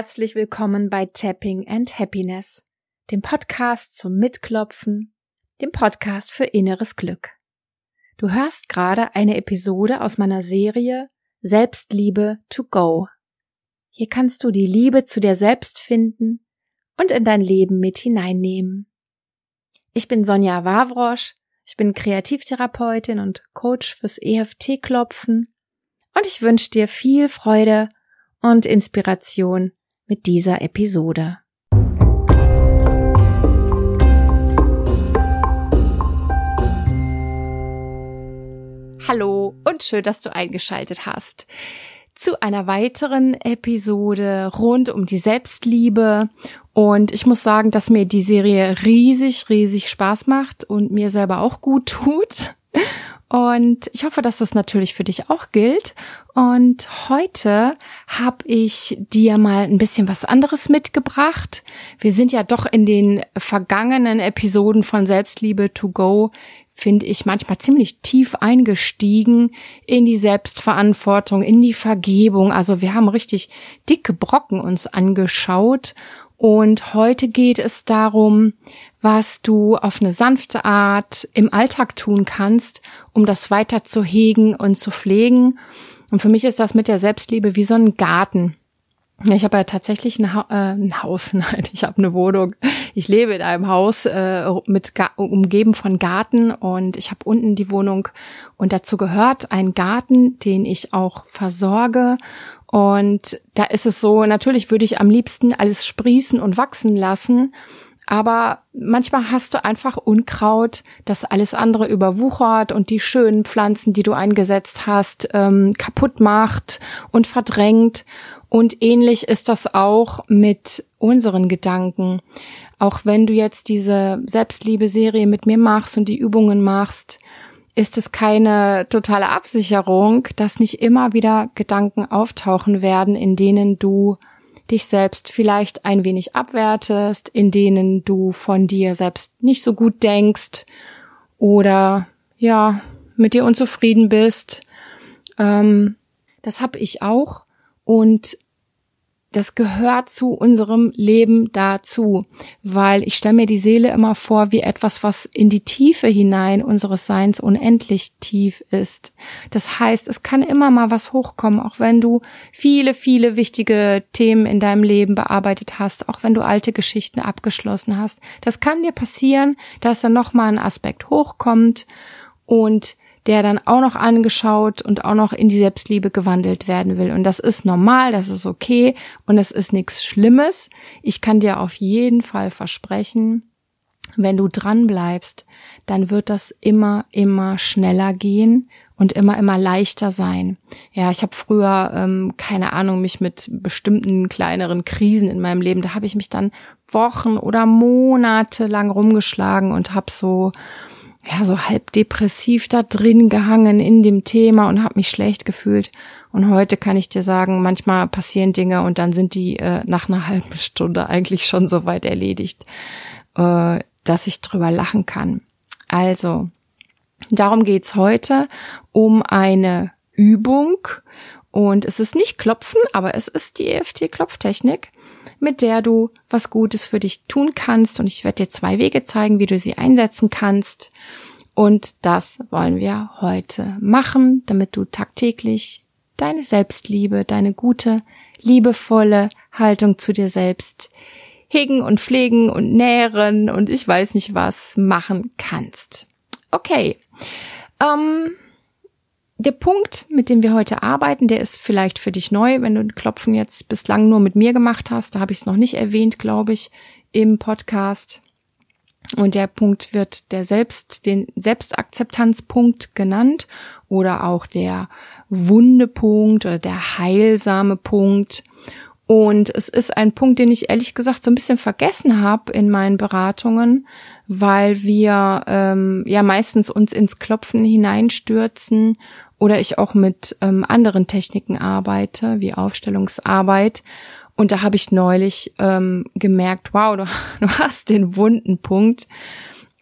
Herzlich willkommen bei Tapping and Happiness, dem Podcast zum Mitklopfen, dem Podcast für inneres Glück. Du hörst gerade eine Episode aus meiner Serie Selbstliebe to go. Hier kannst du die Liebe zu dir selbst finden und in dein Leben mit hineinnehmen. Ich bin Sonja Wawrosch, ich bin Kreativtherapeutin und Coach fürs EFT-Klopfen und ich wünsche dir viel Freude und Inspiration mit dieser Episode. Hallo und schön, dass du eingeschaltet hast zu einer weiteren Episode rund um die Selbstliebe. Und ich muss sagen, dass mir die Serie riesig, riesig Spaß macht und mir selber auch gut tut. Und ich hoffe, dass das natürlich für dich auch gilt. Und heute habe ich dir mal ein bisschen was anderes mitgebracht. Wir sind ja doch in den vergangenen Episoden von Selbstliebe to go, finde ich, manchmal ziemlich tief eingestiegen in die Selbstverantwortung, in die Vergebung. Also wir haben richtig dicke Brocken uns angeschaut. Und heute geht es darum, was du auf eine sanfte Art im Alltag tun kannst, um das weiter zu hegen und zu pflegen. Und für mich ist das mit der Selbstliebe wie so ein Garten. Ich habe ja tatsächlich ein, ha äh, ein Haus, nein, ich habe eine Wohnung. Ich lebe in einem Haus äh, mit umgeben von Garten und ich habe unten die Wohnung und dazu gehört ein Garten, den ich auch versorge und da ist es so, natürlich würde ich am liebsten alles sprießen und wachsen lassen, aber manchmal hast du einfach Unkraut, das alles andere überwuchert und die schönen Pflanzen, die du eingesetzt hast, ähm, kaputt macht und verdrängt. Und ähnlich ist das auch mit unseren Gedanken. Auch wenn du jetzt diese Selbstliebe-Serie mit mir machst und die Übungen machst, ist es keine totale Absicherung, dass nicht immer wieder Gedanken auftauchen werden, in denen du dich selbst vielleicht ein wenig abwertest, in denen du von dir selbst nicht so gut denkst oder ja, mit dir unzufrieden bist. Ähm, das habe ich auch und das gehört zu unserem Leben dazu, weil ich stelle mir die Seele immer vor wie etwas, was in die Tiefe hinein unseres Seins unendlich tief ist. Das heißt, es kann immer mal was hochkommen, auch wenn du viele, viele wichtige Themen in deinem Leben bearbeitet hast, auch wenn du alte Geschichten abgeschlossen hast. Das kann dir passieren, dass dann noch mal ein Aspekt hochkommt und der dann auch noch angeschaut und auch noch in die Selbstliebe gewandelt werden will. Und das ist normal, das ist okay und das ist nichts Schlimmes. Ich kann dir auf jeden Fall versprechen, wenn du dran bleibst, dann wird das immer, immer schneller gehen und immer, immer leichter sein. Ja, ich habe früher, ähm, keine Ahnung, mich mit bestimmten kleineren Krisen in meinem Leben, da habe ich mich dann Wochen oder Monate lang rumgeschlagen und habe so ja so halb depressiv da drin gehangen in dem Thema und habe mich schlecht gefühlt. Und heute kann ich dir sagen, manchmal passieren Dinge und dann sind die äh, nach einer halben Stunde eigentlich schon so weit erledigt, äh, dass ich drüber lachen kann. Also, darum geht's heute um eine Übung und es ist nicht Klopfen, aber es ist die EFT-Klopftechnik mit der du was Gutes für dich tun kannst. Und ich werde dir zwei Wege zeigen, wie du sie einsetzen kannst. Und das wollen wir heute machen, damit du tagtäglich deine Selbstliebe, deine gute, liebevolle Haltung zu dir selbst hegen und pflegen und nähren und ich weiß nicht was machen kannst. Okay. Ähm, der Punkt, mit dem wir heute arbeiten, der ist vielleicht für dich neu, wenn du Klopfen jetzt bislang nur mit mir gemacht hast. Da habe ich es noch nicht erwähnt, glaube ich, im Podcast. Und der Punkt wird der Selbst, den Selbstakzeptanzpunkt genannt oder auch der Wundepunkt oder der heilsame Punkt. Und es ist ein Punkt, den ich ehrlich gesagt so ein bisschen vergessen habe in meinen Beratungen, weil wir ähm, ja meistens uns ins Klopfen hineinstürzen oder ich auch mit ähm, anderen Techniken arbeite, wie Aufstellungsarbeit. Und da habe ich neulich ähm, gemerkt, wow, du, du hast den wunden Punkt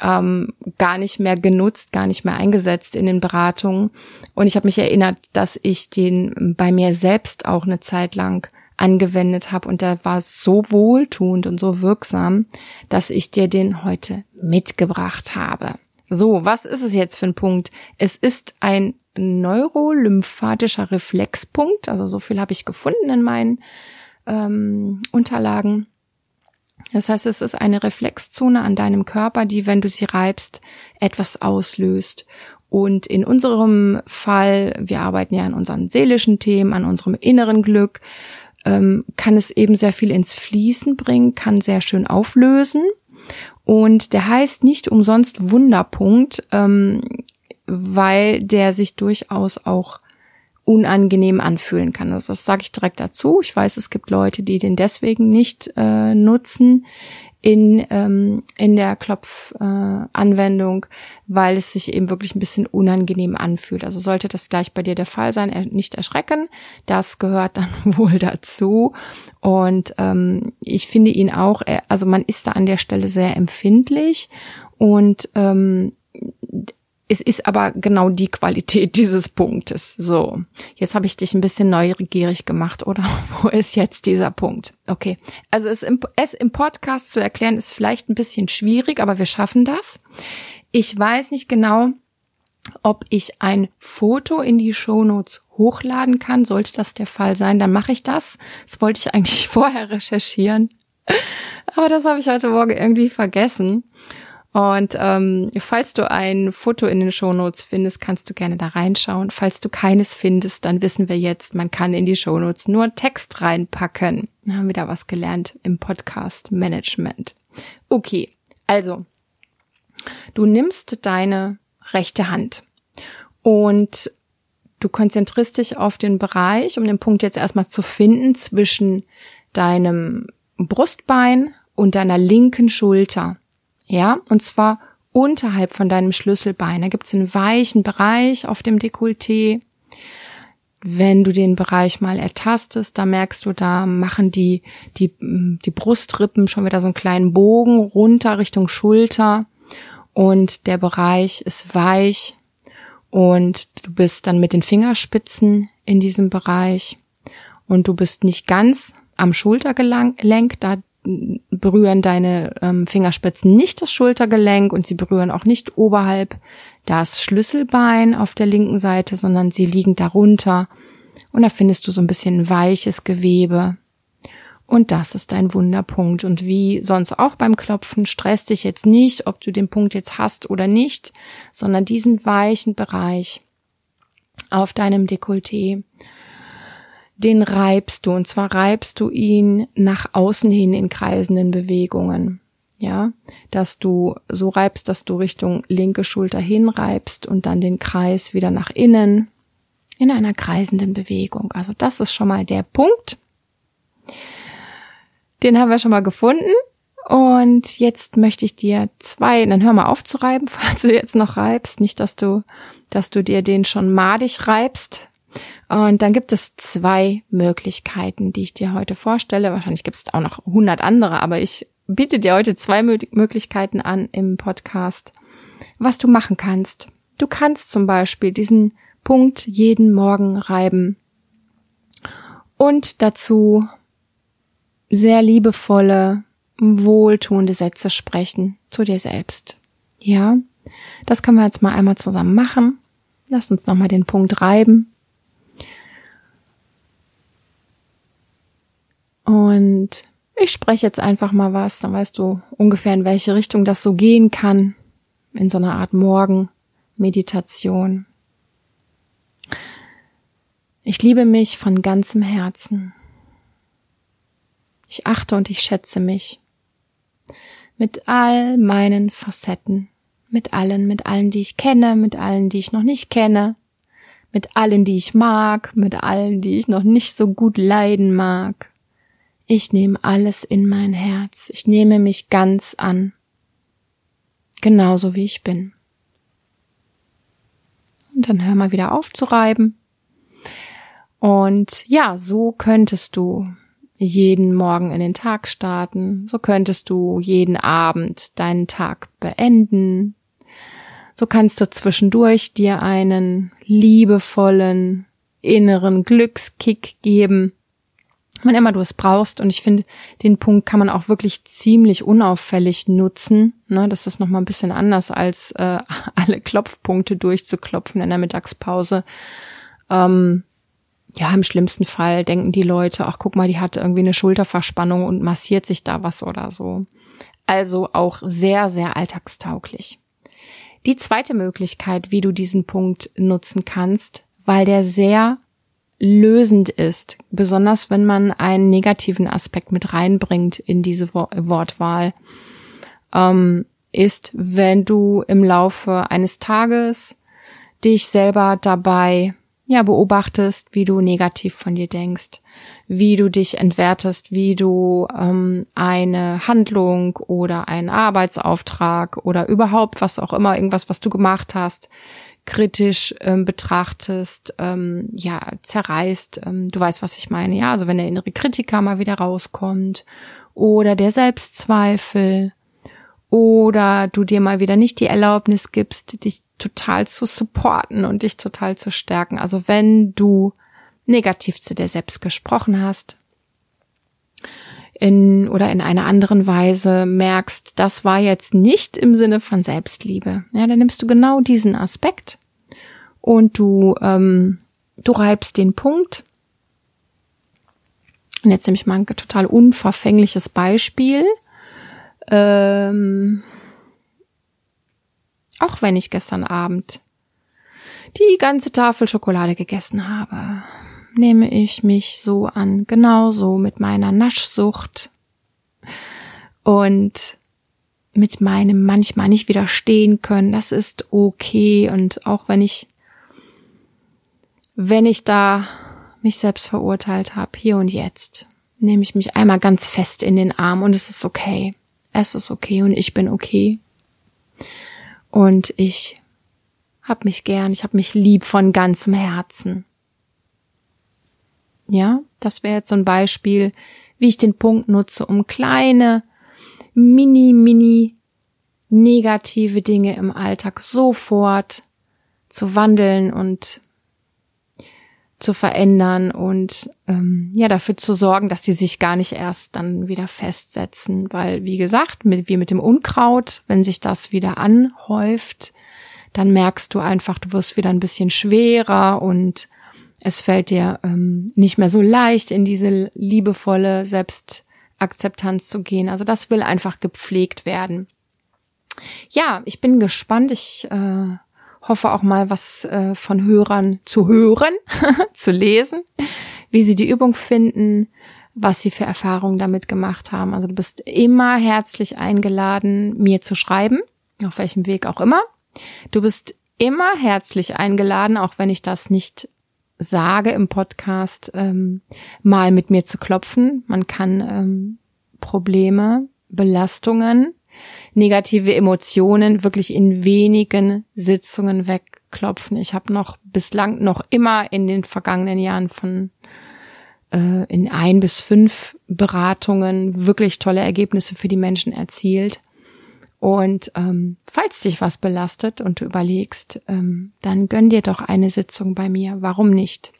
ähm, gar nicht mehr genutzt, gar nicht mehr eingesetzt in den Beratungen. Und ich habe mich erinnert, dass ich den bei mir selbst auch eine Zeit lang angewendet habe und der war so wohltuend und so wirksam, dass ich dir den heute mitgebracht habe. So, was ist es jetzt für ein Punkt? Es ist ein neurolymphatischer Reflexpunkt, also so viel habe ich gefunden in meinen ähm, Unterlagen. Das heißt, es ist eine Reflexzone an deinem Körper, die, wenn du sie reibst, etwas auslöst. Und in unserem Fall, wir arbeiten ja an unseren seelischen Themen, an unserem inneren Glück, ähm, kann es eben sehr viel ins Fließen bringen, kann sehr schön auflösen. Und der heißt nicht umsonst Wunderpunkt, ähm, weil der sich durchaus auch unangenehm anfühlen kann. Also das sage ich direkt dazu. Ich weiß, es gibt Leute, die den deswegen nicht äh, nutzen in, ähm, in der Klopfanwendung, äh, weil es sich eben wirklich ein bisschen unangenehm anfühlt. Also sollte das gleich bei dir der Fall sein, er, nicht erschrecken. Das gehört dann wohl dazu. Und ähm, ich finde ihn auch, also man ist da an der Stelle sehr empfindlich und ähm, es ist aber genau die Qualität dieses Punktes. So, jetzt habe ich dich ein bisschen neugierig gemacht, oder? Wo ist jetzt dieser Punkt? Okay, also es im, es im Podcast zu erklären ist vielleicht ein bisschen schwierig, aber wir schaffen das. Ich weiß nicht genau, ob ich ein Foto in die Shownotes hochladen kann. Sollte das der Fall sein, dann mache ich das. Das wollte ich eigentlich vorher recherchieren. Aber das habe ich heute Morgen irgendwie vergessen. Und ähm, falls du ein Foto in den Shownotes findest, kannst du gerne da reinschauen. Falls du keines findest, dann wissen wir jetzt, man kann in die Shownotes nur Text reinpacken. Wir haben wieder was gelernt im Podcast Management. Okay, also du nimmst deine rechte Hand und du konzentrierst dich auf den Bereich, um den Punkt jetzt erstmal zu finden, zwischen deinem Brustbein und deiner linken Schulter. Ja, und zwar unterhalb von deinem Schlüsselbein. Da gibt es einen weichen Bereich auf dem Dekolleté. Wenn du den Bereich mal ertastest, da merkst du, da machen die, die, die Brustrippen schon wieder so einen kleinen Bogen runter Richtung Schulter. Und der Bereich ist weich. Und du bist dann mit den Fingerspitzen in diesem Bereich. Und du bist nicht ganz am Schultergelenk, da berühren deine ähm, Fingerspitzen nicht das Schultergelenk und sie berühren auch nicht oberhalb das Schlüsselbein auf der linken Seite, sondern sie liegen darunter und da findest du so ein bisschen weiches Gewebe. Und das ist dein Wunderpunkt. Und wie sonst auch beim Klopfen, stresst dich jetzt nicht, ob du den Punkt jetzt hast oder nicht, sondern diesen weichen Bereich auf deinem Dekolleté den reibst du und zwar reibst du ihn nach außen hin in kreisenden Bewegungen. Ja, dass du so reibst, dass du Richtung linke Schulter hinreibst und dann den Kreis wieder nach innen in einer kreisenden Bewegung. Also das ist schon mal der Punkt. Den haben wir schon mal gefunden. Und jetzt möchte ich dir zwei, dann hör mal auf zu reiben, falls du jetzt noch reibst. Nicht, dass du, dass du dir den schon madig reibst. Und dann gibt es zwei Möglichkeiten, die ich dir heute vorstelle. Wahrscheinlich gibt es auch noch hundert andere, aber ich biete dir heute zwei Möglichkeiten an im Podcast, was du machen kannst. Du kannst zum Beispiel diesen Punkt jeden Morgen reiben und dazu sehr liebevolle, wohltuende Sätze sprechen zu dir selbst. Ja, das können wir jetzt mal einmal zusammen machen. Lass uns nochmal den Punkt reiben. Und ich spreche jetzt einfach mal was, dann weißt du ungefähr, in welche Richtung das so gehen kann. In so einer Art Morgenmeditation. Ich liebe mich von ganzem Herzen. Ich achte und ich schätze mich. Mit all meinen Facetten. Mit allen, mit allen, die ich kenne, mit allen, die ich noch nicht kenne. Mit allen, die ich mag, mit allen, die ich noch nicht so gut leiden mag ich nehme alles in mein Herz. Ich nehme mich ganz an. Genauso wie ich bin. Und dann hör mal wieder auf zu reiben. Und ja, so könntest du jeden Morgen in den Tag starten. So könntest du jeden Abend deinen Tag beenden. So kannst du zwischendurch dir einen liebevollen inneren Glückskick geben wann immer du es brauchst. Und ich finde, den Punkt kann man auch wirklich ziemlich unauffällig nutzen. Ne, das ist nochmal ein bisschen anders, als äh, alle Klopfpunkte durchzuklopfen in der Mittagspause. Ähm, ja, im schlimmsten Fall denken die Leute, ach guck mal, die hat irgendwie eine Schulterverspannung und massiert sich da was oder so. Also auch sehr, sehr alltagstauglich. Die zweite Möglichkeit, wie du diesen Punkt nutzen kannst, weil der sehr lösend ist, besonders wenn man einen negativen Aspekt mit reinbringt in diese Wortwahl, ähm, ist, wenn du im Laufe eines Tages dich selber dabei ja beobachtest, wie du negativ von dir denkst, wie du dich entwertest, wie du ähm, eine Handlung oder einen Arbeitsauftrag oder überhaupt was auch immer, irgendwas, was du gemacht hast, kritisch ähm, betrachtest, ähm, ja, zerreißt. Ähm, du weißt, was ich meine, ja. Also wenn der innere Kritiker mal wieder rauskommt oder der Selbstzweifel oder du dir mal wieder nicht die Erlaubnis gibst, dich total zu supporten und dich total zu stärken. Also wenn du negativ zu dir selbst gesprochen hast, in oder in einer anderen Weise merkst, das war jetzt nicht im Sinne von Selbstliebe. Ja, dann nimmst du genau diesen Aspekt und du ähm, du reibst den Punkt. Und jetzt nehme ich mal ein total unverfängliches Beispiel. Ähm, auch wenn ich gestern Abend die ganze Tafel Schokolade gegessen habe nehme ich mich so an, genauso mit meiner Naschsucht und mit meinem manchmal nicht widerstehen können. Das ist okay und auch wenn ich wenn ich da mich selbst verurteilt habe, hier und jetzt, nehme ich mich einmal ganz fest in den Arm und es ist okay. Es ist okay und ich bin okay. Und ich hab mich gern, ich hab mich lieb von ganzem Herzen. Ja, das wäre jetzt so ein Beispiel, wie ich den Punkt nutze, um kleine, mini, mini negative Dinge im Alltag sofort zu wandeln und zu verändern und ähm, ja dafür zu sorgen, dass die sich gar nicht erst dann wieder festsetzen, weil wie gesagt, mit, wie mit dem Unkraut, wenn sich das wieder anhäuft, dann merkst du einfach, du wirst wieder ein bisschen schwerer und es fällt dir ähm, nicht mehr so leicht, in diese liebevolle Selbstakzeptanz zu gehen. Also das will einfach gepflegt werden. Ja, ich bin gespannt. Ich äh, hoffe auch mal was äh, von Hörern zu hören, zu lesen, wie sie die Übung finden, was sie für Erfahrungen damit gemacht haben. Also du bist immer herzlich eingeladen, mir zu schreiben, auf welchem Weg auch immer. Du bist immer herzlich eingeladen, auch wenn ich das nicht sage im Podcast, ähm, mal mit mir zu klopfen. Man kann ähm, Probleme, Belastungen, negative Emotionen wirklich in wenigen Sitzungen wegklopfen. Ich habe noch bislang noch immer in den vergangenen Jahren von äh, in ein bis fünf Beratungen wirklich tolle Ergebnisse für die Menschen erzielt. Und ähm, falls dich was belastet und du überlegst, ähm, dann gönn dir doch eine Sitzung bei mir. Warum nicht?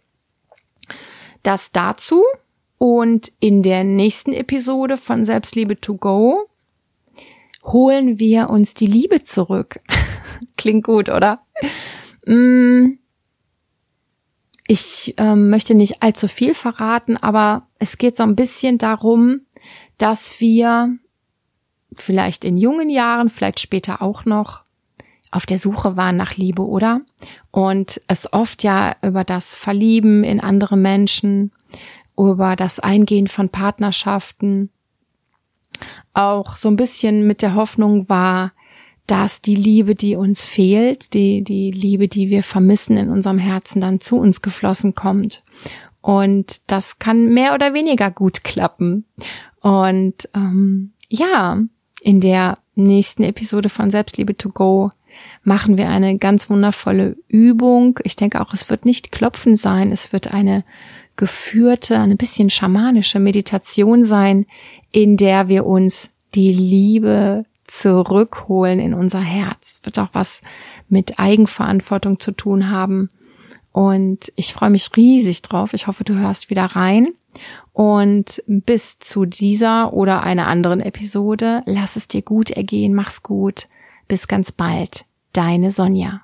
Das dazu. Und in der nächsten Episode von Selbstliebe to go holen wir uns die Liebe zurück. Klingt gut, oder? Mm. Ich ähm, möchte nicht allzu viel verraten, aber es geht so ein bisschen darum, dass wir vielleicht in jungen Jahren, vielleicht später auch noch, auf der Suche waren nach Liebe, oder? Und es oft ja über das Verlieben in andere Menschen, über das Eingehen von Partnerschaften, auch so ein bisschen mit der Hoffnung war, dass die Liebe, die uns fehlt, die, die Liebe, die wir vermissen in unserem Herzen, dann zu uns geflossen kommt. Und das kann mehr oder weniger gut klappen. Und ähm, ja, in der nächsten Episode von Selbstliebe to go machen wir eine ganz wundervolle Übung. Ich denke auch, es wird nicht klopfen sein, es wird eine geführte, ein bisschen schamanische Meditation sein, in der wir uns die Liebe zurückholen in unser Herz. Es wird auch was mit Eigenverantwortung zu tun haben Und ich freue mich riesig drauf. Ich hoffe, du hörst wieder rein. Und bis zu dieser oder einer anderen Episode, lass es dir gut ergehen, mach's gut. Bis ganz bald. Deine Sonja.